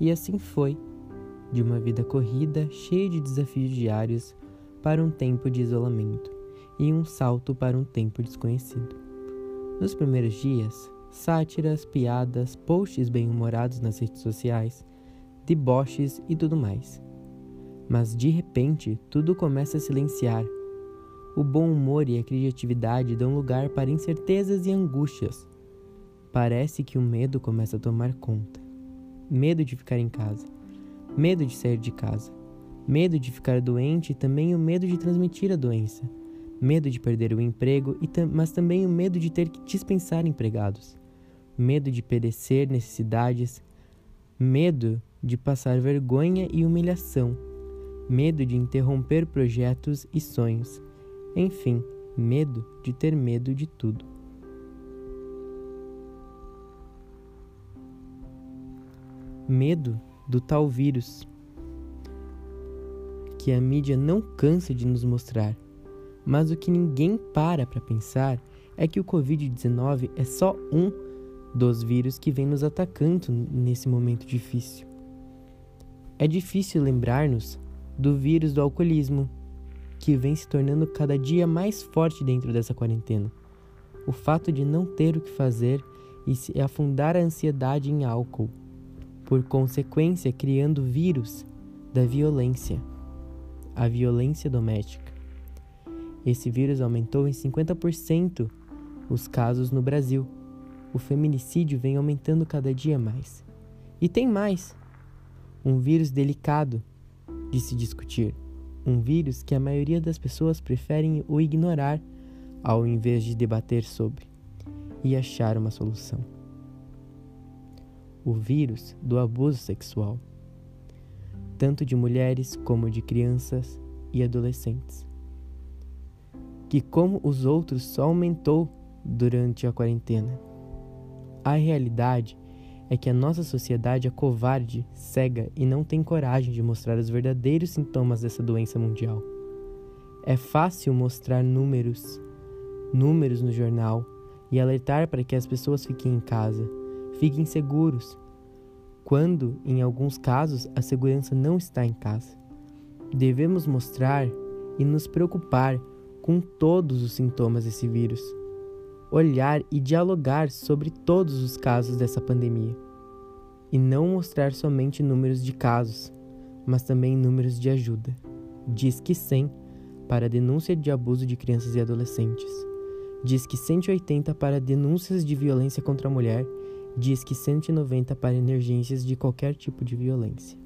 E assim foi, de uma vida corrida, cheia de desafios diários, para um tempo de isolamento e um salto para um tempo desconhecido. Nos primeiros dias, sátiras, piadas, posts bem-humorados nas redes sociais, deboches e tudo mais. Mas de repente, tudo começa a silenciar. O bom humor e a criatividade dão lugar para incertezas e angústias. Parece que o medo começa a tomar conta. Medo de ficar em casa, medo de sair de casa, medo de ficar doente e também o medo de transmitir a doença, medo de perder o emprego, mas também o medo de ter que dispensar empregados, medo de perecer necessidades, medo de passar vergonha e humilhação, medo de interromper projetos e sonhos, enfim, medo de ter medo de tudo. Medo do tal vírus que a mídia não cansa de nos mostrar. Mas o que ninguém para para pensar é que o Covid-19 é só um dos vírus que vem nos atacando nesse momento difícil. É difícil lembrar-nos do vírus do alcoolismo, que vem se tornando cada dia mais forte dentro dessa quarentena. O fato de não ter o que fazer e se afundar a ansiedade em álcool, por consequência, criando vírus da violência, a violência doméstica. Esse vírus aumentou em 50% os casos no Brasil. O feminicídio vem aumentando cada dia mais. E tem mais um vírus delicado de se discutir, um vírus que a maioria das pessoas preferem o ignorar ao invés de debater sobre e achar uma solução. O vírus do abuso sexual, tanto de mulheres como de crianças e adolescentes, que, como os outros, só aumentou durante a quarentena. A realidade é que a nossa sociedade é covarde, cega e não tem coragem de mostrar os verdadeiros sintomas dessa doença mundial. É fácil mostrar números, números no jornal e alertar para que as pessoas fiquem em casa, fiquem seguros, quando, em alguns casos, a segurança não está em casa. Devemos mostrar e nos preocupar com todos os sintomas desse vírus olhar e dialogar sobre todos os casos dessa pandemia. E não mostrar somente números de casos, mas também números de ajuda. Diz que 100 para denúncia de abuso de crianças e adolescentes. Diz que 180 para denúncias de violência contra a mulher. Diz que 190 para emergências de qualquer tipo de violência.